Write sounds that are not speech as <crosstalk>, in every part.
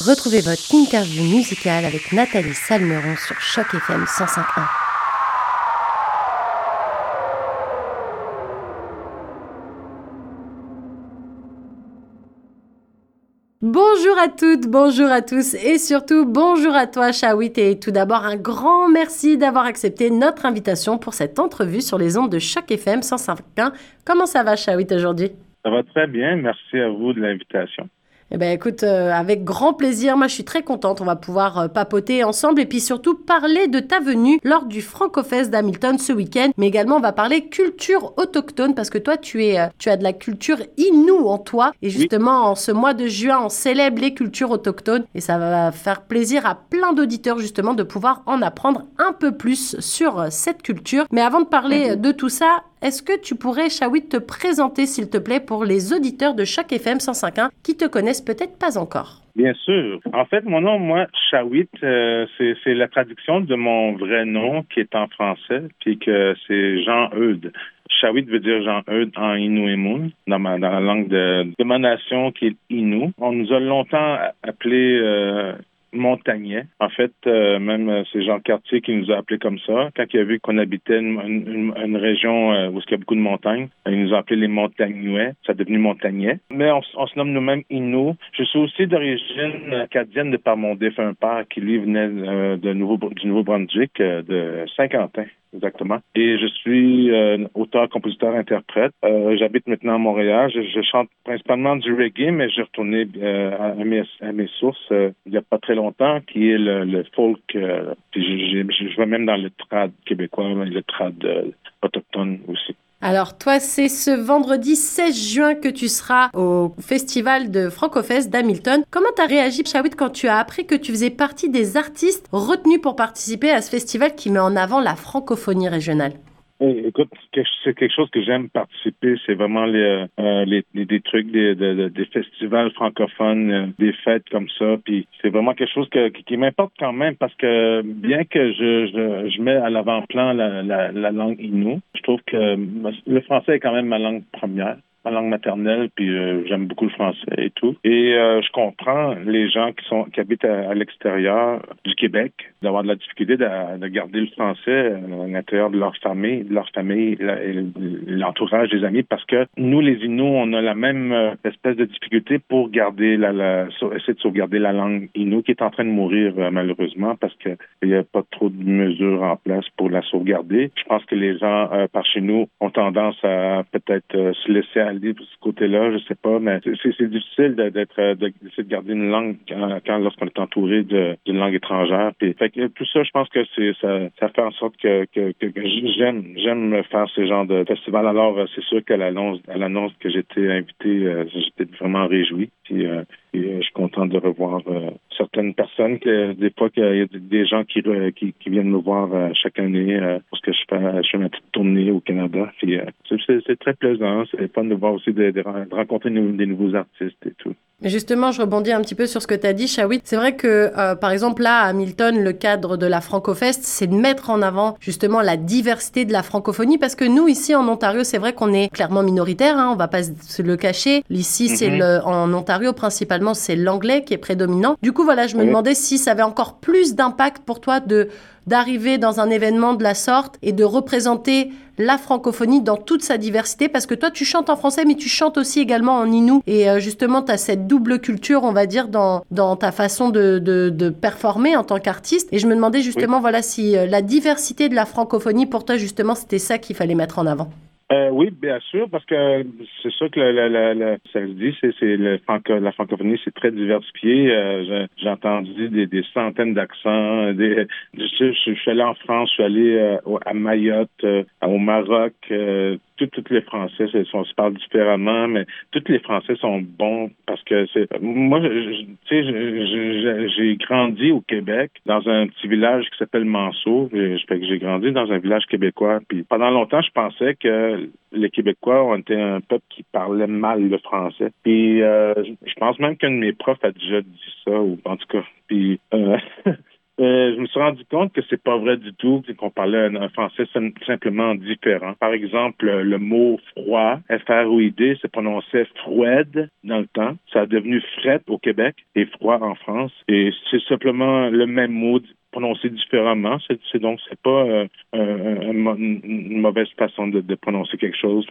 Retrouvez votre interview musicale avec Nathalie Salmeron sur Choc FM 105.1. Bonjour à toutes, bonjour à tous et surtout bonjour à toi Shawit et tout d'abord un grand merci d'avoir accepté notre invitation pour cette entrevue sur les ondes de Choc FM 105.1. Comment ça va Shawit aujourd'hui? Ça va très bien, merci à vous de l'invitation. Eh ben écoute, euh, avec grand plaisir. Moi, je suis très contente. On va pouvoir euh, papoter ensemble et puis surtout parler de ta venue lors du Francofest d'Hamilton ce week-end. Mais également, on va parler culture autochtone parce que toi, tu es, euh, tu as de la culture inou en toi. Et justement, en ce mois de juin, on célèbre les cultures autochtones et ça va faire plaisir à plein d'auditeurs justement de pouvoir en apprendre un peu plus sur cette culture. Mais avant de parler de tout ça, est-ce que tu pourrais, Shawit, te présenter, s'il te plaît, pour les auditeurs de chaque FM 105.1 qui te connaissent peut-être pas encore? Bien sûr. En fait, mon nom, moi, Shawit, euh, c'est la traduction de mon vrai nom qui est en français, puis que c'est Jean-Eudes. Shawit veut dire Jean-Eudes en Inuimun, dans, dans la langue de, de, ma nation qui est Innu. On nous a longtemps appelé euh, montagnais. En fait, euh, même euh, c'est Jean Cartier qui nous a appelés comme ça. Quand il a vu qu'on habitait une, région euh, où il y a beaucoup de montagnes, il nous a appelés les montagnuais. Ça a devenu montagnais. Mais on, se nomme nous-mêmes Inou. Je suis aussi d'origine acadienne de par mon défunt père qui lui venait de Nouveau, du Nouveau-Brunswick, de Saint-Quentin. Exactement. Et je suis euh, auteur, compositeur, interprète. Euh, J'habite maintenant à Montréal. Je, chante principalement du reggae, mais j'ai retourné euh, à, mes, à, mes, sources euh, il n'y a pas très longtemps, qui est le, folk. Euh, je, vais même dans le trad québécois, le trad autochtone aussi. Alors toi, c'est ce vendredi 16 juin que tu seras au festival de Francofest d'Hamilton. Comment t'as réagi, Shawit, quand tu as appris que tu faisais partie des artistes retenus pour participer à ce festival qui met en avant la francophonie régionale? Écoute, c'est quelque chose que j'aime participer. C'est vraiment les, euh, les, des trucs, des, des festivals francophones, euh, des fêtes comme ça. Puis c'est vraiment quelque chose que, qui m'importe quand même parce que bien que je, je, je mets à l'avant-plan la, la, la langue inou, je trouve que le français est quand même ma langue première ma langue maternelle, puis euh, j'aime beaucoup le français et tout. Et euh, je comprends les gens qui sont qui habitent à, l'extérieur du Québec d'avoir de la difficulté de, de garder le français euh, à l'intérieur de leur famille, de leur famille, l'entourage des amis, parce que nous, les Inuits, on a la même espèce de difficulté pour garder la, la essayer de sauvegarder la langue Inuit qui est en train de mourir malheureusement parce que il n'y a pas trop de mesures en place pour la sauvegarder. Je pense que les gens par chez nous ont tendance à peut-être se laisser de ce côté-là, je sais pas, mais c'est difficile d'être euh, d'essayer de garder une langue quand, lorsqu'on est entouré d'une langue étrangère. Puis, fait que tout ça, je pense que ça, ça fait en sorte que, que, que, j'aime j'aime faire ce genre de festival. Alors, euh, c'est sûr qu'à l'annonce l'annonce que j'étais invité, euh, j'étais vraiment réjoui. Puis, et, je suis content de revoir certaines personnes que des fois qu'il y a des gens qui, qui, qui viennent me voir chaque année parce que je fais je fais ma petite tournée au Canada. Puis c'est très plaisant, c'est fun de voir aussi de, de rencontrer des nouveaux artistes et tout. Justement, je rebondis un petit peu sur ce que tu as dit, Shawit. C'est vrai que, euh, par exemple, là, à Hamilton, le cadre de la Francofest, c'est de mettre en avant justement la diversité de la francophonie, parce que nous, ici, en Ontario, c'est vrai qu'on est clairement minoritaire, hein, on va pas se le cacher. Ici, c'est mhm. en Ontario, principalement, c'est l'anglais qui est prédominant. Du coup, voilà, je me demandais si ça avait encore plus d'impact pour toi de d'arriver dans un événement de la sorte et de représenter la francophonie dans toute sa diversité. Parce que toi tu chantes en français mais tu chantes aussi également en inou. Et euh, justement tu as cette double culture on va dire dans, dans ta façon de, de, de performer en tant qu'artiste. Et je me demandais justement voilà si euh, la diversité de la francophonie pour toi justement c'était ça qu'il fallait mettre en avant. Euh, oui, bien sûr, parce que c'est sûr que la, la, la, ça se dit, c'est, c'est le franco, la francophonie, c'est très diversifié. Euh, j'ai entendu des, des centaines d'accents. Des, je, je, suis allé en France, je suis allé euh, à Mayotte, euh, au Maroc, tous les Français sont, se parlent différemment, mais tous les Français sont bons parce que c'est. Moi, tu sais, j'ai grandi au Québec dans un petit village qui s'appelle Manceau. J'ai grandi dans un village québécois. Puis pendant longtemps, je pensais que les Québécois ont été un peuple qui parlait mal le français. Puis euh, je pense même qu'un de mes profs a déjà dit ça, ou en tout cas. Puis euh, <laughs> Euh, je me suis rendu compte que c'est pas vrai du tout, qu'on parlait un, français simplement différent. Par exemple, le mot froid, F-R-O-I-D, se prononçait froide dans le temps. Ça a devenu fret au Québec et froid en France. Et c'est simplement le même mot prononcé différemment. C'est donc c'est pas euh, une mauvaise façon de, prononcer quelque chose.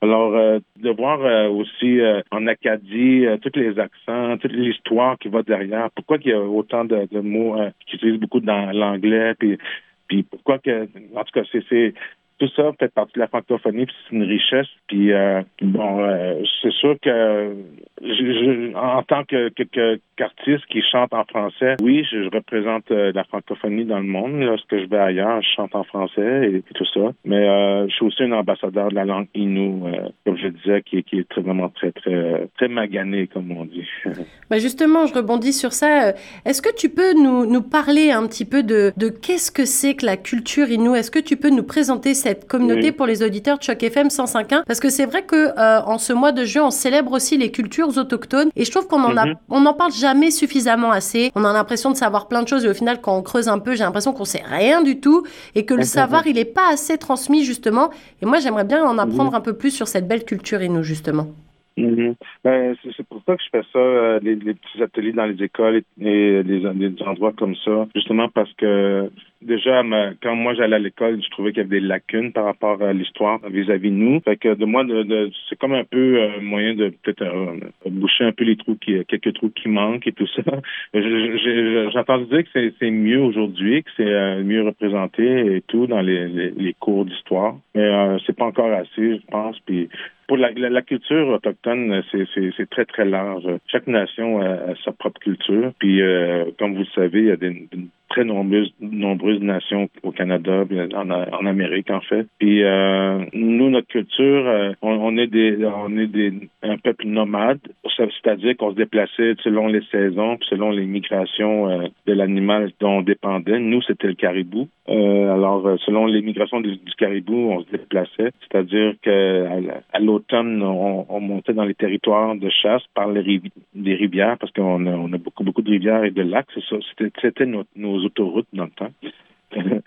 Alors euh, de voir euh, aussi en Acadie tous les accents, toute l'histoire qui va derrière. Pourquoi il y a autant de, mots qui beaucoup dans l'anglais, puis puis pourquoi que en tout cas c'est tout ça fait partie de la francophonie, puis c'est une richesse. Puis euh, bon, euh, c'est sûr que en tant que, qu'artiste qui chante en français, oui, je, représente euh, la francophonie dans le monde. Lorsque je vais ailleurs, je chante en français et, tout ça. Mais je suis aussi un ambassadeur de la langue Innu, comme je disais, qui, qui est vraiment très, très, très magané, comme on dit. <laughs> Ben justement, je rebondis sur ça. Est-ce que tu peux nous, nous parler un petit peu de, de qu'est-ce que c'est que la culture Innu? Est-ce que tu peux nous présenter cette communauté pour les auditeurs de Choc FM 105.1 parce que c'est vrai que euh, en ce mois de juin, on célèbre aussi les cultures autochtones et je trouve qu'on en a, mhm. on n'en parle jamais suffisamment assez. On a l'impression de savoir plein de choses et au final, quand on creuse un peu, j'ai l'impression qu'on sait rien du tout et que le savoir, il est pas assez transmis justement. Et moi, j'aimerais bien en apprendre mhm. un peu plus sur cette belle culture et nous justement. Mhm. Ben, c'est pour ça que je fais ça, euh, les, petits ateliers dans les écoles et, les, endroits comme ça, justement parce que déjà, quand moi j'allais à l'école, je trouvais qu'il y avait des lacunes par rapport à l'histoire vis-à-vis de nous. Fait que de moi, de, c'est comme un peu euh, moyen de peut-être euh, boucher un peu les trous qui, quelques trous qui manquent et tout ça. <laughs> J'entends dire que c'est mieux aujourd'hui, que c'est mieux représenté et tout dans les, les, cours d'histoire, mais c'est pas encore assez, je pense. Puis pour la, la, culture autochtone, c'est très, très large. Chaque nation a, sa propre culture. Puis, euh, comme vous le savez, il y a des, très nombreuses, nations au Canada, en, Amérique en fait. Puis euh, nous, notre culture, euh, on, est des, on est des, un peuple nomade, c'est-à-dire qu'on se déplaçait selon les saisons, selon les migrations euh, de l'animal dont on dépendait. Nous, c'était le caribou. alors, selon les migrations du, caribou, on se déplaçait, c'est-à-dire que à, l'automne, on, montait dans les territoires de chasse par les, rivières, parce qu'on a, on a beaucoup, beaucoup de rivières et de lacs. C'est ça, c'était autoroutes dans le temps. <laughs>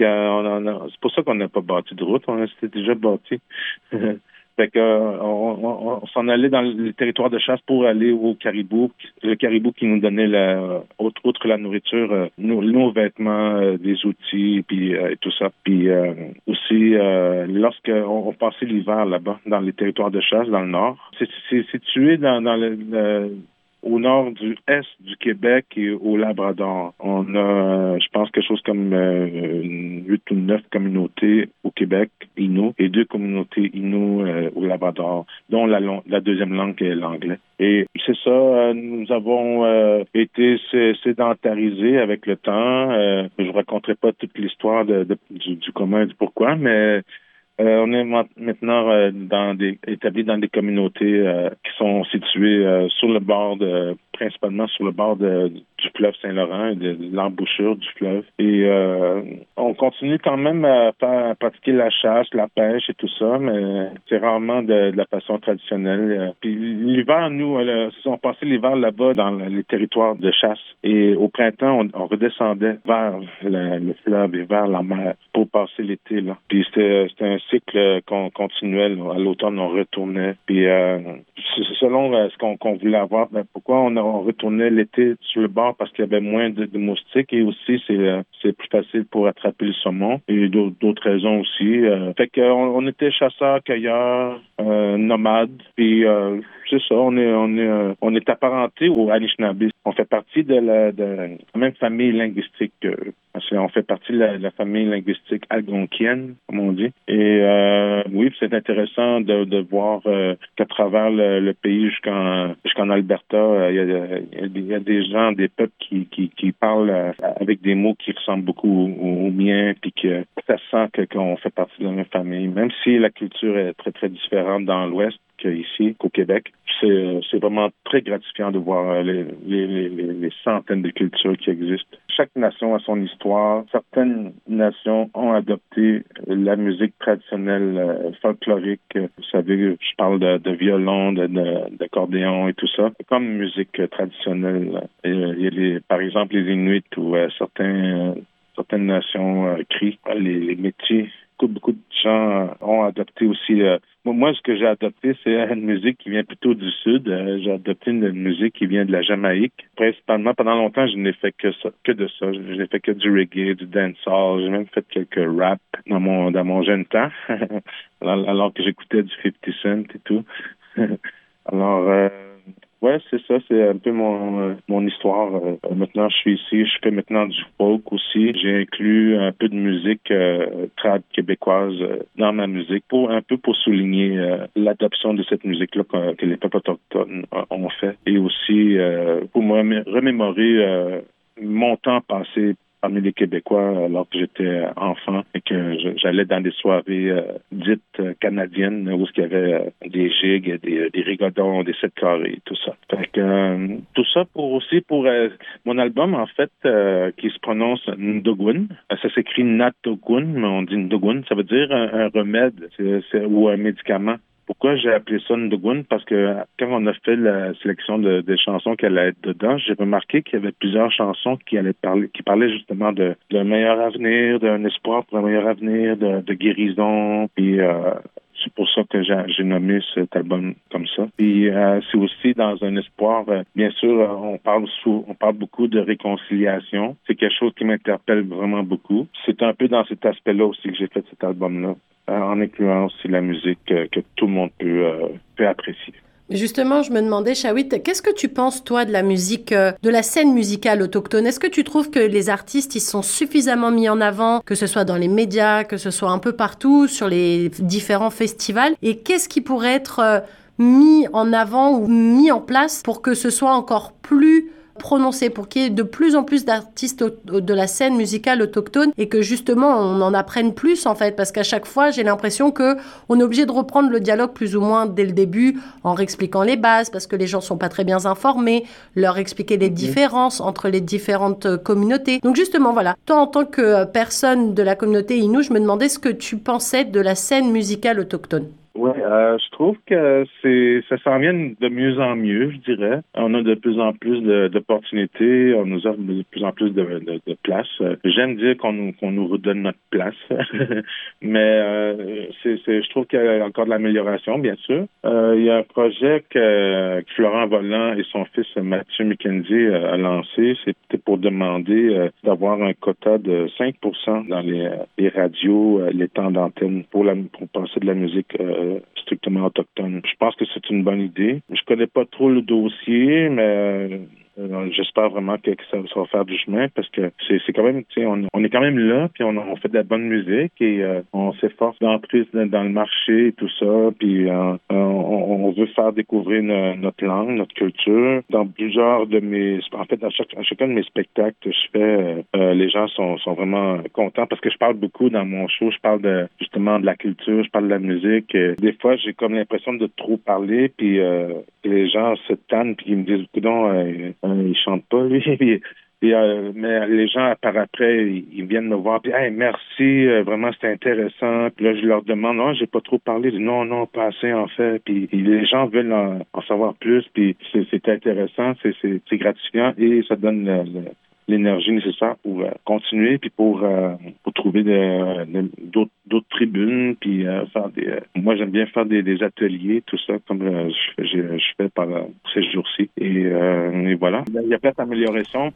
euh, c'est pour ça qu'on n'a pas bâti de route, on s'était déjà bâti. <laughs> euh, on, s'en allait dans le territoire de chasse pour aller au caribou. Le caribou qui nous donnait, la, outre, la nourriture, euh, nos, vêtements, des outils, puis tout ça. Puis aussi, lorsqu'on on passait l'hiver là-bas, dans les territoires de chasse, dans le nord, c'est situé dans le au nord du est du Québec et au Labrador. On a, je pense, quelque chose comme euh, huit ou neuf communautés au Québec, Innu, et deux communautés Innu euh, au Labrador, dont la, la deuxième langue est l'anglais. Et c'est ça, euh, nous avons été sédentarisés avec le temps. je ne raconterai pas toute l'histoire de, du, du commun et du pourquoi, mais euh, on est maintenant euh, dans des, établis dans des communautés euh, qui sont situées sur le bord de, principalement sur le bord du fleuve Saint-Laurent et de, l'embouchure du fleuve. Et on continue quand même à, pratiquer la chasse, la pêche et tout ça, mais c'est rarement de, la façon traditionnelle. Puis l'hiver, nous, on passait l'hiver là-bas dans les territoires de chasse. Et au printemps, on, redescendait vers le, fleuve et vers la mer pour passer l'été. Là. Puis c'était un cycle continuel. À l'automne, on retournait. Puis euh, selon euh, ce qu'on voulait avoir, ben, pourquoi on, on retournait l'été sur le bord parce qu'il y avait moins de, moustiques et aussi c'est euh, c'est plus facile pour attraper le saumon et d'autres raisons aussi. fait qu'on on était chasseurs, cueilleurs, nomades. Puis c'est ça, on est on est on est apparenté aux Anishinaabe. On fait partie de la, de la même famille linguistique on fait partie de la, famille linguistique algonquienne, comme on dit. Et euh, oui, c'est intéressant de, voir euh, qu'à travers le, pays jusqu'en Alberta, euh, il y, a, des gens, des peuples qui parlent avec des mots qui ressemblent beaucoup aux, miens, puis que ça sent qu'on fait partie de la même famille, même si la culture est très, très différente dans l'Ouest ici qu'au Québec. C'est vraiment très gratifiant de voir les, les, centaines de cultures qui existent. Chaque nation a son histoire. Certaines nations ont adopté la musique traditionnelle folklorique. Vous savez, je parle de, de violon, d'accordéon et tout ça. Comme musique traditionnelle. Il y a par exemple les Inuits ou certaines nations euh, crient les, métiers. Beaucoup, beaucoup de gens euh, ont adopté aussi. Euh, moi, ce que j'ai adopté, c'est une musique qui vient plutôt du sud. j'ai adopté une, musique qui vient de la Jamaïque. Principalement, pendant longtemps, je n'ai fait que ça, que de ça. Je n'ai fait que du reggae, du dancehall. J'ai même fait quelques rap dans mon dans mon jeune temps, <laughs> alors que j'écoutais du 50 Cent et tout. <laughs> alors Ouais, c'est ça, c'est un peu mon euh, mon histoire. Euh, maintenant, je suis ici, je fais maintenant du folk aussi. J'ai inclus un peu de musique euh, trad québécoise euh, dans ma musique pour un peu pour souligner l'adoption de cette musique-là que, les peuples autochtones ont fait et aussi pour me remémorer mon temps passé parmi les Québécois alors que j'étais enfant et que j'allais dans des soirées euh, dites euh, canadiennes où il y avait euh, des gigs, des, des rigodons, des sept carrés, tout ça. tout ça pour aussi pour mon album en fait qui se prononce Ndogun. Ça s'écrit Natogun, mais on dit Ndogun. Ça veut dire un, remède ou un médicament. Pourquoi j'ai appelé ça Ndogun? Parce que quand on a fait la sélection de, des chansons qui allaient être dedans, j'ai remarqué qu'il y avait plusieurs chansons qui allaient parler, qui parlaient justement de d'un meilleur avenir, d'un espoir pour un meilleur avenir, de, de guérison. Puis euh, c'est pour ça que j'ai nommé cet album comme ça. Puis euh, c'est aussi dans un espoir. Euh, bien sûr, euh, on parle sous, on parle beaucoup de réconciliation. C'est quelque chose qui m'interpelle vraiment beaucoup. C'est un peu dans cet aspect-là aussi que j'ai fait cet album-là. Euh, en incluant aussi la musique que tout le monde peut apprécier. Justement, je me demandais, Shawit, qu'est-ce que tu penses, toi, de la musique, de la scène musicale autochtone? Est-ce que tu trouves que les artistes, ils sont suffisamment mis en avant, que ce soit dans les médias, que ce soit un peu partout, sur les différents festivals? Et qu'est-ce qui pourrait être mis en avant ou mis en place pour que ce soit encore plus prononcé, pour qu'il y ait de plus en plus d'artistes de la scène musicale autochtone et que justement on en apprenne plus en fait, parce qu'à chaque fois j'ai l'impression que on est obligé de reprendre le dialogue plus ou moins dès le début en réexpliquant les bases, parce que les gens sont pas très bien informés, leur expliquer les différences entre les différentes euh, communautés. Donc justement voilà, toi en tant que euh, personne de la communauté Innu, je me demandais ce que tu pensais de la scène musicale autochtone. Oui, euh, je trouve que c'est ça s'en vient de mieux en mieux, je dirais. On a de plus en plus d'opportunités, on nous offre de plus en plus de, de, de place. J'aime dire qu'on nous, qu'on nous redonne notre place, <laughs> mais euh, c'est, je trouve qu'il y a encore de l'amélioration, bien sûr. Euh, il y a un projet que, Florent Volant et son fils Mathieu McKenzie a lancé, c'était pour demander euh, d'avoir un quota de 5% dans les, les radios, euh, les temps d'antenne pour, la, pour passer de la musique euh, strictement autochtone. Je pense que c'est une bonne idée. Je connais pas trop le dossier, mais euh, j'espère vraiment que, ça, va faire du chemin parce que c'est quand même, tu sais, on, on, est quand même là, puis on, on, fait de la bonne musique et euh, on s'efforce d'entrer dans le marché et tout ça, puis euh, on, veut faire découvrir notre langue, notre culture. Dans plusieurs de mes, en fait, dans chaque, chacun de mes spectacles que je fais, les gens sont, sont vraiment contents parce que je parle beaucoup dans mon show, je parle de justement de la culture, je parle de la musique. Des fois, j'ai comme l'impression de trop parler, puis les gens se tannent, puis ils me disent, non, euh, il chante pas, <laughs> lui. Euh, mais les gens, par après, ils viennent me voir, puis hey, merci, euh, vraiment c'était intéressant. Puis là, je leur demande, non, j'ai pas trop parlé. non, non, pas assez en fait. Puis, les gens veulent en, savoir plus, puis c'est intéressant, c'est gratifiant et ça donne l'énergie nécessaire pour euh, continuer puis pour pour trouver d'autres d'autres tribunes puis euh, faire des moi j'aime bien faire des, ateliers tout ça comme je, je, fais par ces jours-ci. Et, voilà. Il y a peut-être amélioration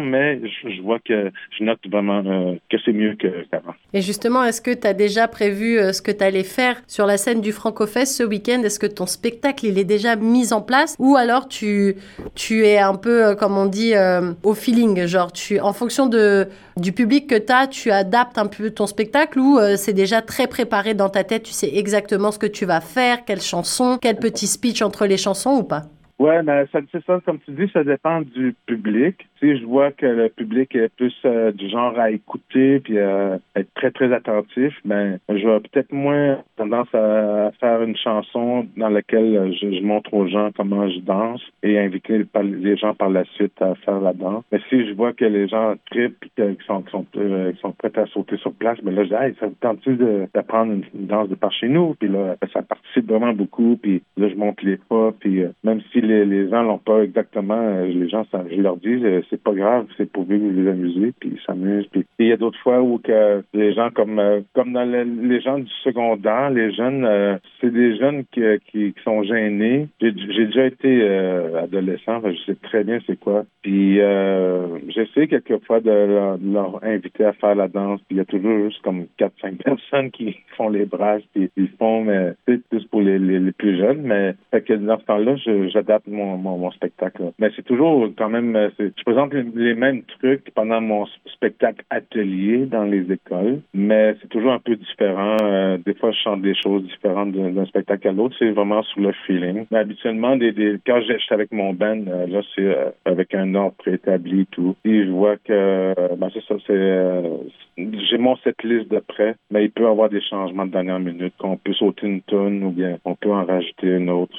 mais je, vois que je note vraiment que c'est mieux qu'avant. Et justement est-ce que tu as déjà prévu ce que tu allais faire sur la scène du Francofest ce week-end? Est-ce que ton spectacle il est déjà mis en place? Ou alors tu tu es un peu comme on dit au feeling Genre, tu, en fonction de, du public que tu as, tu adaptes un peu ton spectacle ou euh, c'est déjà très préparé dans ta tête, tu sais exactement ce que tu vas faire, quelle chanson, quel petit speech entre les chansons ou pas? Ouais, mais ça, c'est ça, comme tu dis, ça dépend du public. Si je vois que le public est plus euh, du genre à écouter puis euh, être très très attentif, ben je vais peut-être moins tendance à, faire une chanson dans laquelle je, montre aux gens comment je danse et inviter les gens par la suite à faire la danse. Mais si je vois que les gens trippent et qu'ils sont, sont, euh, sont prêts à sauter sur place, ben là je dis hey, ça vous tente-tu d'apprendre une, danse de par chez nous? Puis là, ça participe vraiment beaucoup. Puis là, je monte les pas. Puis même si les, les gens l'ont pas exactement, les gens, je leur dis c'est pas grave, c'est pour vous les amuser, puis ils s'amusent. Puis il y a d'autres fois où que les gens, comme euh, comme dans les gens du secondaire, les jeunes, euh, c'est des jeunes qui, qui, sont gênés. J'ai déjà été euh, adolescent, je sais très bien c'est quoi. Puis j'essaie quelquefois de leur, inviter à faire la danse. Puis il y a toujours juste comme 4-5 <laughs> personnes qui font les bras, puis ils font, mais c'est plus pour les, les, plus jeunes. Mais que dans ce temps-là, j'adapte mon, spectacle. Mais c'est toujours quand même, je présente les mêmes trucs pendant mon spectacle atelier dans les écoles, mais c'est toujours un peu différent. Euh, des fois, je chante des choses différentes d'un spectacle à l'autre. C'est vraiment sous le feeling. Mais habituellement, des, des, quand je suis avec mon band, euh, là, c'est euh, avec un ordre préétabli et tout. Et je vois que, ben, c'est ça, c'est, j'ai mon cette liste de près, mais il peut y avoir des changements de dernière minute, qu'on peut sauter une tonne ou bien on peut en rajouter une autre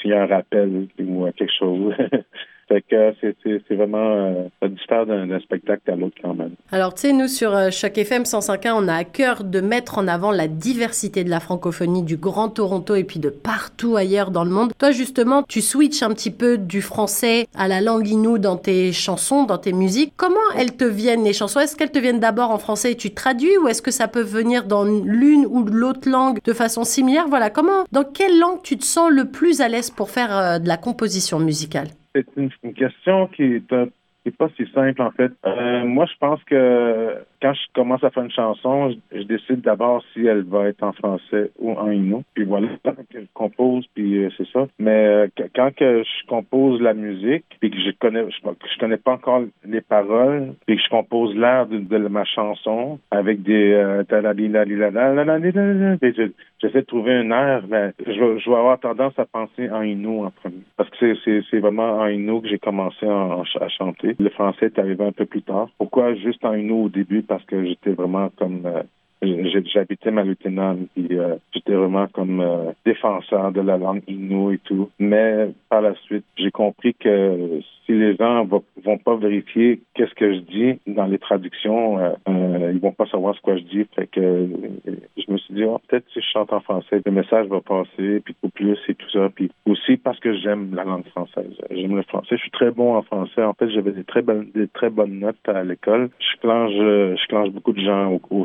s'il y a un rappel ou quelque chose. <laughs> Fait que c'est vraiment, euh, ça diffère d'un spectacle à l'autre quand même. Alors, tu sais, nous, sur euh, Choc FM 105.1, on a à cœur de mettre en avant la diversité de la francophonie du Grand Toronto et puis de partout ailleurs dans le monde. Toi, justement, tu switches un petit peu du français à la langue inou dans tes chansons, dans tes musiques. Comment elles te viennent, les chansons? Est-ce qu'elles te viennent d'abord en français et tu traduis ou est-ce que ça peut venir dans l'une ou l'autre langue de façon similaire? Voilà, comment, dans quelle langue tu te sens le plus à l'aise pour faire euh, de la composition musicale? C'est une, question qui est, euh, pas si simple en fait. Euh, moi, je pense que quand je commence à faire une chanson, je, décide d'abord si elle va être en français ou en inou. Puis voilà, je compose, puis euh, c'est ça. Mais euh, quand je compose la musique, puis que je connais, je, connais pas encore les paroles, puis que je compose l'air de, ma chanson avec des j'essaie de trouver un air, mais je, vais avoir tendance à penser en inou en premier. Parce que c'est vraiment en inou que j'ai commencé à chanter. Le français est arrivé un peu plus tard. Pourquoi juste en inou au début? Parce que j'étais vraiment comme euh, j'habitais ma lieutenant puis euh, j'étais vraiment comme euh, défenseur de la langue inou et tout. Mais par la suite, j'ai compris que si les gens vont, vont pas vérifier qu'est-ce que je dis dans les traductions, euh, euh, ils vont pas savoir ce que je dis. Fait que je me suis dit, oh, peut-être si je chante en français, le message va passer, puis au plus et tout ça. Puis aussi parce que j'aime la langue française. J'aime le français. Je suis très bon en français. En fait, j'avais des très bonnes, des très bonnes notes à l'école. Je clenche, je clenche beaucoup de gens au, au.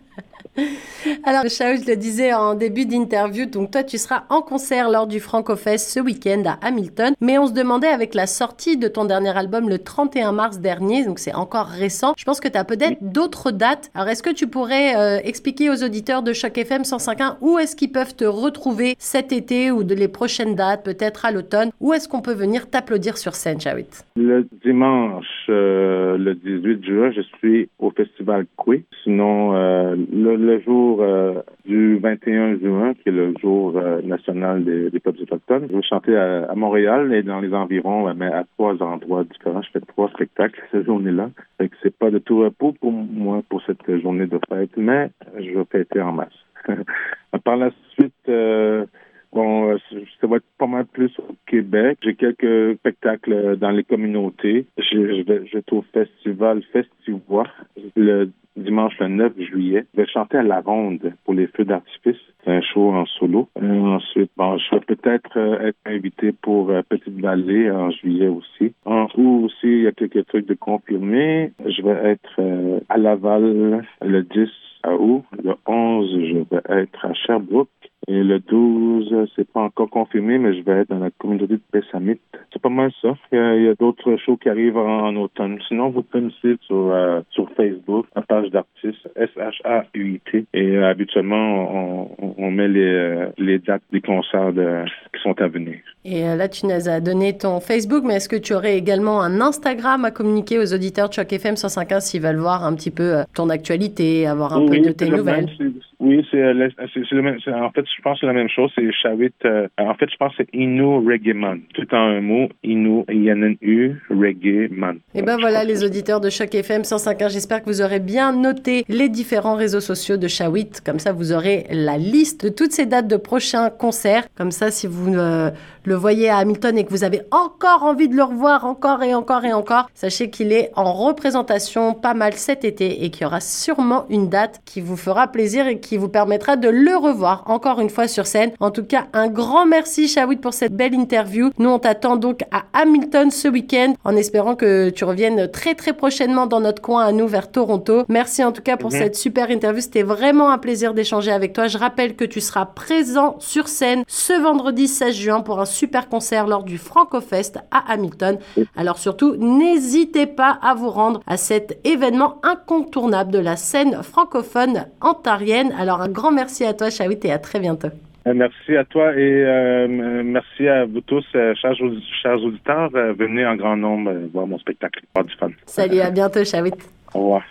<laughs> Alors, Chao, je le disais en début d'interview, donc toi, tu seras en concert lors du FrancoFest ce week-end à Hamilton. Mais on se demandait avec la sortie de ton dernier album le 31 mars dernier, donc c'est encore récent, je pense que tu as peut-être d'autres dates. Alors, est-ce que tu pourrais euh, expliquer aux auditeurs de Choc FM 105.1 où est-ce qu'ils peuvent te retrouver cet été ou de les prochaines dates, peut-être à l'automne? Où est-ce qu'on peut venir t'applaudir sur scène, Chawit Le dimanche, euh, le 18 juin, je suis au Festival Coué. Sinon, euh, le le jour euh, du 21 juin, qui est le jour euh, national des, peuples autochtones. Je vais chanter à, Montréal et dans les environs, mais à trois endroits différents. Je fais trois spectacles cette journée-là. C'est pas de tout repos pour moi pour cette journée de fête, mais je vais fêter en masse. <laughs> Par la suite, euh, Bon, ça va être pas mal plus au Québec. J'ai quelques spectacles dans les communautés. Je, vais, je vais au festival Festivois le dimanche le 9 juillet. Je vais chanter à la ronde pour les feux d'artifice. C'est un show en solo. Euh, ensuite, bon, je vais peut-être euh, être invité pour euh, Petite Vallée en juillet aussi. En août aussi, il y a quelques trucs de confirmer. Je vais être à Laval le 10 août. Le 11, je vais être à Sherbrooke. Et le 12, c'est pas encore confirmé, mais je vais être dans la communauté de Pessamit. C'est pas mal ça. Il y a, d'autres shows qui arrivent en, automne. Sinon, vous pouvez me suivre sur, euh, sur Facebook, la page d'artiste S-H-A-U-I-T. Et euh, habituellement, on, on, met les, euh, les dates des concerts qui sont à venir. Et là, tu nous as donné ton Facebook, mais est-ce que tu aurais également un Instagram à communiquer aux auditeurs de Choc FM 105.1 s'ils veulent voir un petit peu ton actualité, avoir un peu de tes nouvelles? Oui, euh, c'est, en fait, je pense que c'est la même chose. C'est Shawit. Euh, en fait, je pense que c'est Inu Reggae Man. Tout en un mot, Inu, I-N-N-U, Reggae Man. Et eh ben voilà, les auditeurs de Choc FM 105.1. J'espère que vous aurez bien noté les différents réseaux sociaux de Shawit. Comme ça, vous aurez la liste de toutes ces dates de prochains concerts. Comme ça, si vous euh, le voyez à Hamilton et que vous avez encore envie de le revoir encore et encore et encore, sachez qu'il est en représentation pas mal cet été et qu'il y aura sûrement une date qui vous fera plaisir et qui vous permettra de le revoir encore une fois sur scène. En tout cas, un grand merci Shawit pour cette belle interview. Nous, on t'attend donc à Hamilton ce week-end en espérant que tu reviennes très très prochainement dans notre coin à nous vers Toronto. Merci en tout cas pour mhm. cette super interview. C'était vraiment un plaisir d'échanger avec toi. Je rappelle que tu seras présent sur scène ce vendredi 16 juin pour un super concert lors du FrancoFest à Hamilton. Alors surtout, n'hésitez pas à vous rendre à cet événement incontournable de la scène francophone ontarienne. Alors, un grand merci à toi, Shawit, et à très bientôt. Euh, merci à toi et euh, merci à vous tous, euh, chers, chers, auditeurs. venez en grand nombre voir mon spectacle. Avoir du fun. Salut, à bientôt, Shawit. Au revoir.